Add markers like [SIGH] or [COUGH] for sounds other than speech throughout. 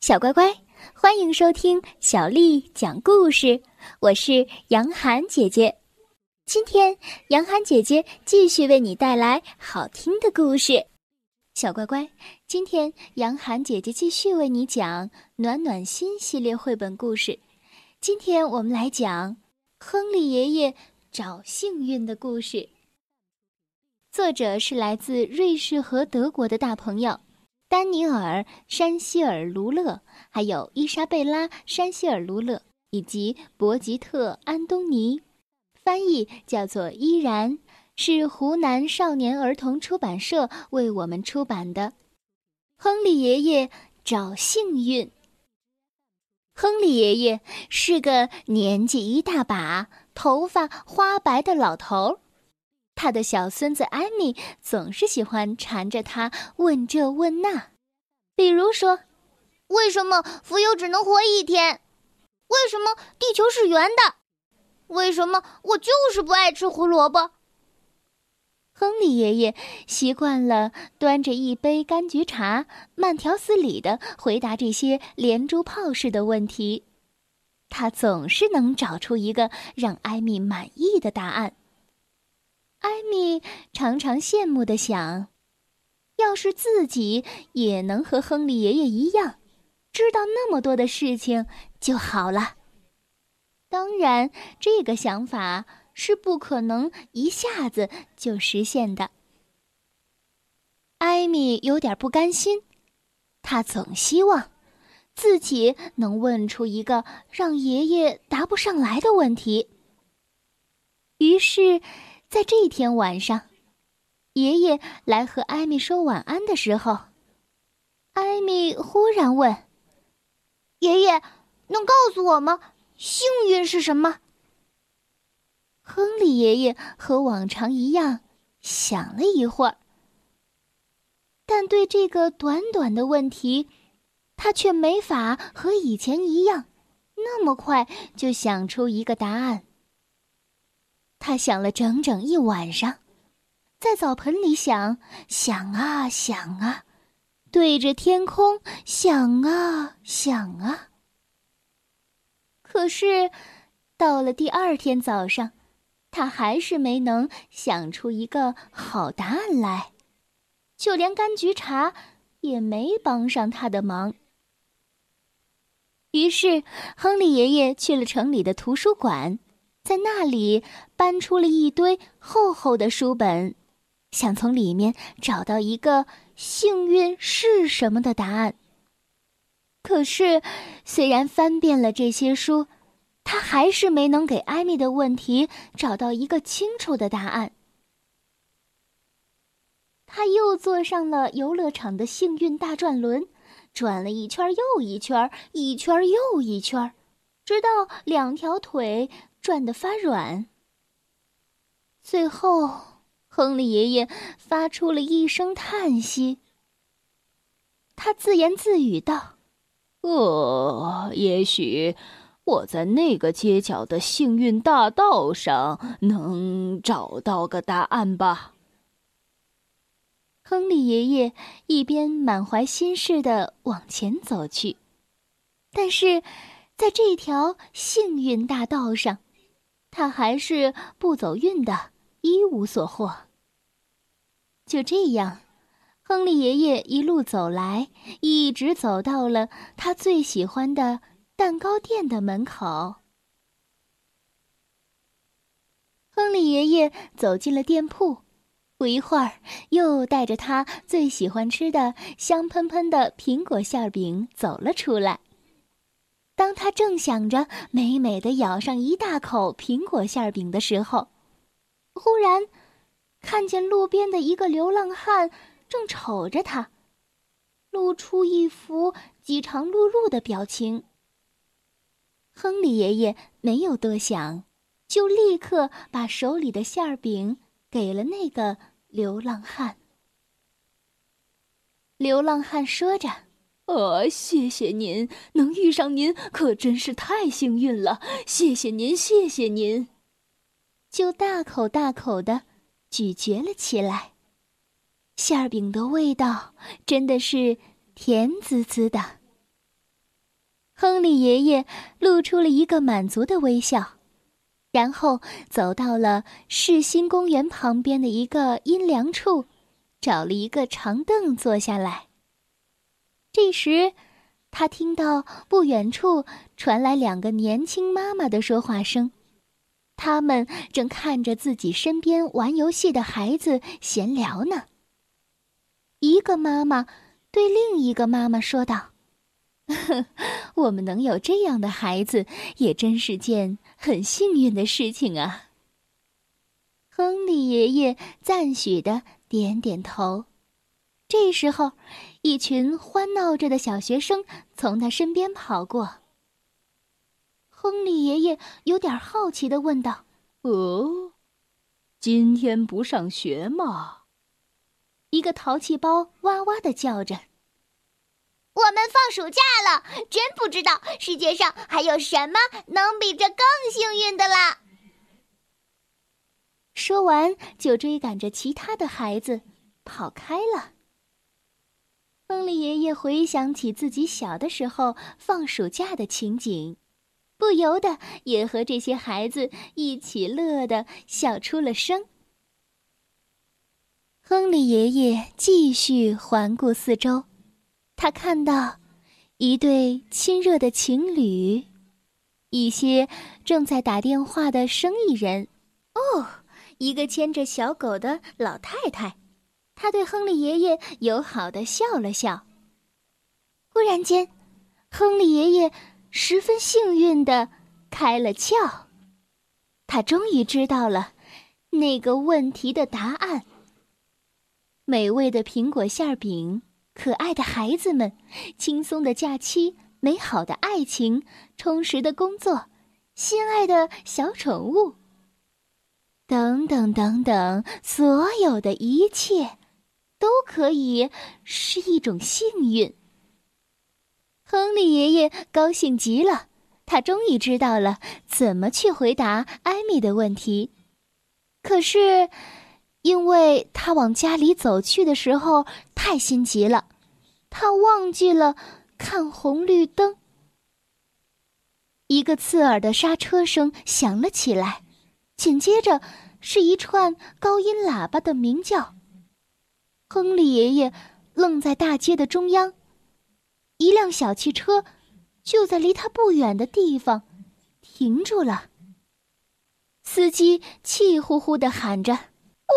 小乖乖，欢迎收听小丽讲故事。我是杨涵姐姐，今天杨涵姐姐继续为你带来好听的故事。小乖乖，今天杨涵姐姐继续为你讲《暖暖心》系列绘本故事。今天我们来讲亨利爷爷找幸运的故事。作者是来自瑞士和德国的大朋友。丹尼尔·山希尔·卢勒，还有伊莎贝拉·山希尔·卢勒以及博吉特·安东尼，翻译叫做依然，是湖南少年儿童出版社为我们出版的。亨利爷爷找幸运。亨利爷爷是个年纪一大把、头发花白的老头儿。他的小孙子艾米总是喜欢缠着他问这问那，比如说，为什么蜉蝣只能活一天？为什么地球是圆的？为什么我就是不爱吃胡萝卜？亨利爷爷习惯了端着一杯柑橘茶，慢条斯理的回答这些连珠炮似的问题，他总是能找出一个让艾米满意的答案。艾米常常羡慕的想：“要是自己也能和亨利爷爷一样，知道那么多的事情就好了。”当然，这个想法是不可能一下子就实现的。艾米有点不甘心，他总希望自己能问出一个让爷爷答不上来的问题。于是。在这天晚上，爷爷来和艾米说晚安的时候，艾米忽然问：“爷爷，能告诉我吗？幸运是什么？”亨利爷爷和往常一样想了一会儿，但对这个短短的问题，他却没法和以前一样那么快就想出一个答案。他想了整整一晚上，在澡盆里想想啊想啊，对着天空想啊想啊。可是，到了第二天早上，他还是没能想出一个好答案来，就连柑橘茶也没帮上他的忙。于是，亨利爷爷去了城里的图书馆。在那里搬出了一堆厚厚的书本，想从里面找到一个幸运是什么的答案。可是，虽然翻遍了这些书，他还是没能给艾米的问题找到一个清楚的答案。他又坐上了游乐场的幸运大转轮，转了一圈又一圈，一圈又一圈，直到两条腿。转得发软。最后，亨利爷爷发出了一声叹息。他自言自语道：“呃，也许我在那个街角的幸运大道上能找到个答案吧。”亨利爷爷一边满怀心事的往前走去，但是，在这条幸运大道上。他还是不走运的，一无所获。就这样，亨利爷爷一路走来，一直走到了他最喜欢的蛋糕店的门口。亨利爷爷走进了店铺，不一会儿，又带着他最喜欢吃的香喷喷的苹果馅饼走了出来。当他正想着美美的咬上一大口苹果馅饼的时候，忽然看见路边的一个流浪汉正瞅着他，露出一副饥肠辘辘的表情。亨利爷爷没有多想，就立刻把手里的馅饼给了那个流浪汉。流浪汉说着。呃，谢谢您，能遇上您可真是太幸运了。谢谢您，谢谢您。就大口大口的咀嚼了起来，馅儿饼的味道真的是甜滋滋的。亨利爷爷露出了一个满足的微笑，然后走到了世新公园旁边的一个阴凉处，找了一个长凳坐下来。这时，他听到不远处传来两个年轻妈妈的说话声，他们正看着自己身边玩游戏的孩子闲聊呢。一个妈妈对另一个妈妈说道：“ [LAUGHS] 我们能有这样的孩子，也真是件很幸运的事情啊。”亨利爷爷赞许的点点头。这时候，一群欢闹着的小学生从他身边跑过。亨利爷爷有点好奇的问道：“哦，今天不上学吗？”一个淘气包哇哇的叫着：“我们放暑假了，真不知道世界上还有什么能比这更幸运的啦。”说完，就追赶着其他的孩子跑开了。亨利爷爷回想起自己小的时候放暑假的情景，不由得也和这些孩子一起乐得笑出了声。亨利爷爷继续环顾四周，他看到一对亲热的情侣，一些正在打电话的生意人，哦，一个牵着小狗的老太太。他对亨利爷爷友好的笑了笑。忽然间，亨利爷爷十分幸运的开了窍，他终于知道了那个问题的答案。美味的苹果馅饼，可爱的孩子们，轻松的假期，美好的爱情，充实的工作，心爱的小宠物，等等等等，所有的一切。都可以是一种幸运。亨利爷爷高兴极了，他终于知道了怎么去回答艾米的问题。可是，因为他往家里走去的时候太心急了，他忘记了看红绿灯。一个刺耳的刹车声响了起来，紧接着是一串高音喇叭的鸣叫。亨利爷爷愣在大街的中央，一辆小汽车就在离他不远的地方停住了。司机气呼呼的喊着：“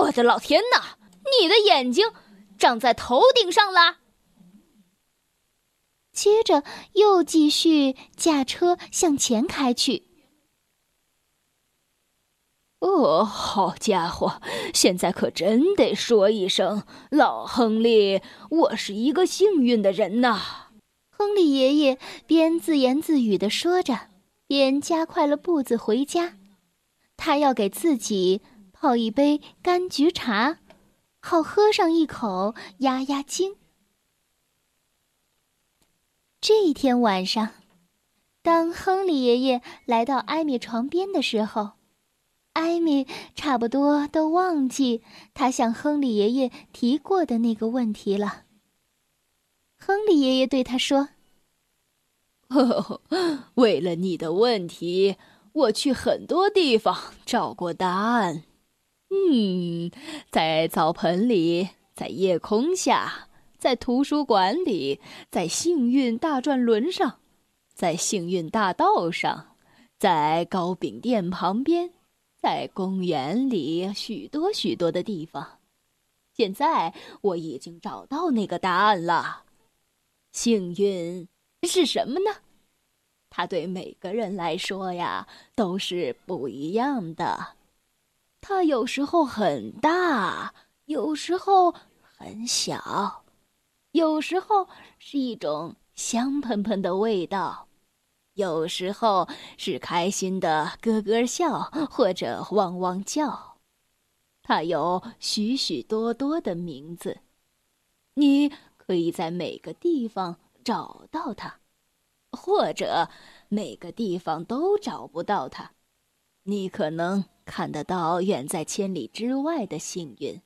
我的老天哪！你的眼睛长在头顶上了！”接着又继续驾车向前开去。哦，好家伙！现在可真得说一声，老亨利，我是一个幸运的人呐！亨利爷爷边自言自语的说着，边加快了步子回家。他要给自己泡一杯柑橘茶，好喝上一口压压惊。这一天晚上，当亨利爷爷来到艾米床边的时候。艾米差不多都忘记他向亨利爷爷提过的那个问题了。亨利爷爷对他说：“ [LAUGHS] 为了你的问题，我去很多地方找过答案。嗯，在澡盆里，在夜空下，在图书馆里，在幸运大转轮上，在幸运大道上，在糕饼店旁边。”在公园里，许多许多的地方。现在我已经找到那个答案了。幸运是什么呢？它对每个人来说呀，都是不一样的。它有时候很大，有时候很小，有时候是一种香喷喷的味道。有时候是开心的咯咯笑，或者汪汪叫。它有许许多多的名字，你可以在每个地方找到它，或者每个地方都找不到它。你可能看得到远在千里之外的幸运，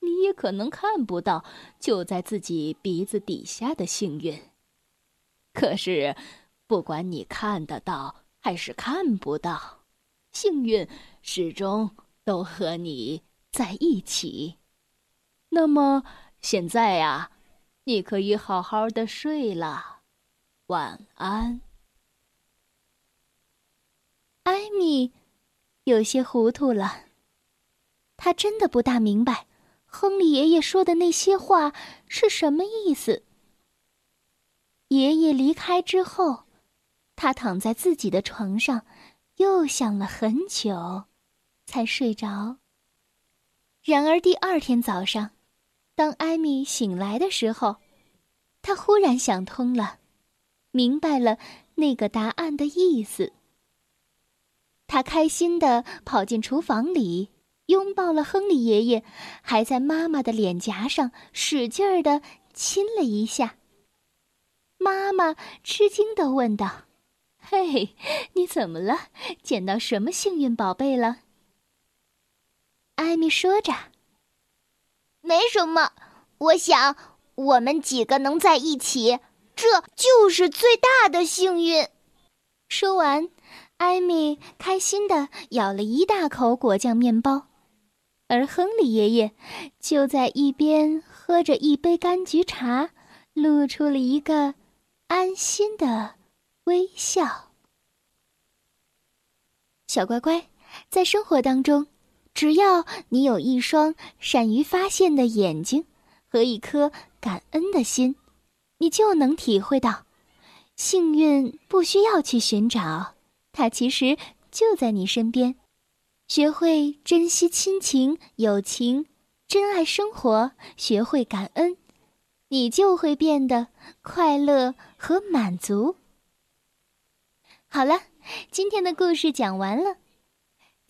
你也可能看不到就在自己鼻子底下的幸运。可是。不管你看得到还是看不到，幸运始终都和你在一起。那么现在呀，你可以好好的睡了，晚安。艾米有些糊涂了，他真的不大明白亨利爷爷说的那些话是什么意思。爷爷离开之后，他躺在自己的床上，又想了很久，才睡着。然而第二天早上。当艾米醒来的时候，她忽然想通了，明白了那个答案的意思。她开心的跑进厨房里，拥抱了亨利爷爷，还在妈妈的脸颊上使劲儿的亲了一下。妈妈吃惊的问道：“嘿，你怎么了？捡到什么幸运宝贝了？”艾米说着。没什么，我想我们几个能在一起，这就是最大的幸运。说完，艾米开心的咬了一大口果酱面包，而亨利爷爷就在一边喝着一杯柑橘茶，露出了一个安心的微笑。小乖乖，在生活当中。只要你有一双善于发现的眼睛和一颗感恩的心，你就能体会到，幸运不需要去寻找，它其实就在你身边。学会珍惜亲情、友情，珍爱生活，学会感恩，你就会变得快乐和满足。好了，今天的故事讲完了。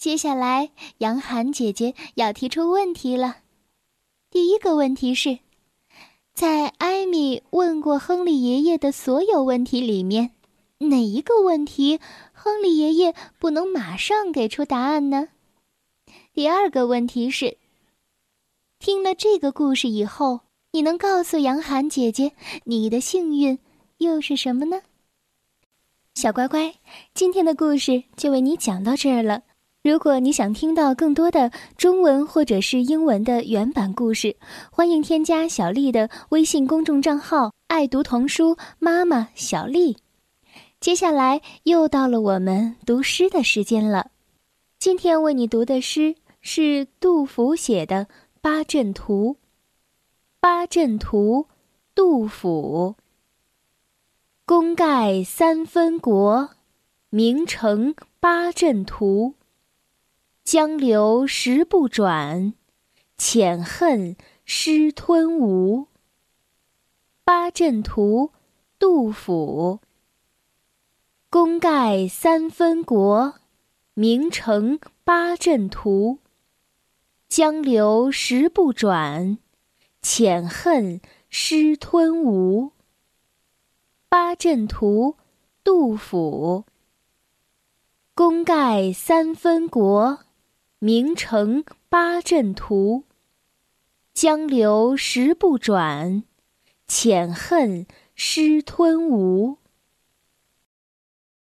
接下来，杨涵姐姐要提出问题了。第一个问题是，在艾米问过亨利爷爷的所有问题里面，哪一个问题亨利爷爷不能马上给出答案呢？第二个问题是，听了这个故事以后，你能告诉杨涵姐姐你的幸运又是什么呢？小乖乖，今天的故事就为你讲到这儿了。如果你想听到更多的中文或者是英文的原版故事，欢迎添加小丽的微信公众账号“爱读童书妈妈小丽”。接下来又到了我们读诗的时间了。今天为你读的诗是杜甫写的《八阵图》。《八阵图》，杜甫。功盖三分国，名成八阵图。江流石不转，浅恨湿吞吴。八阵图，杜甫。功盖三分国，名成八阵图。江流石不转，浅恨湿吞吴。八阵图，杜甫。功盖三分国。名成八阵图，江流石不转，浅恨失吞吴。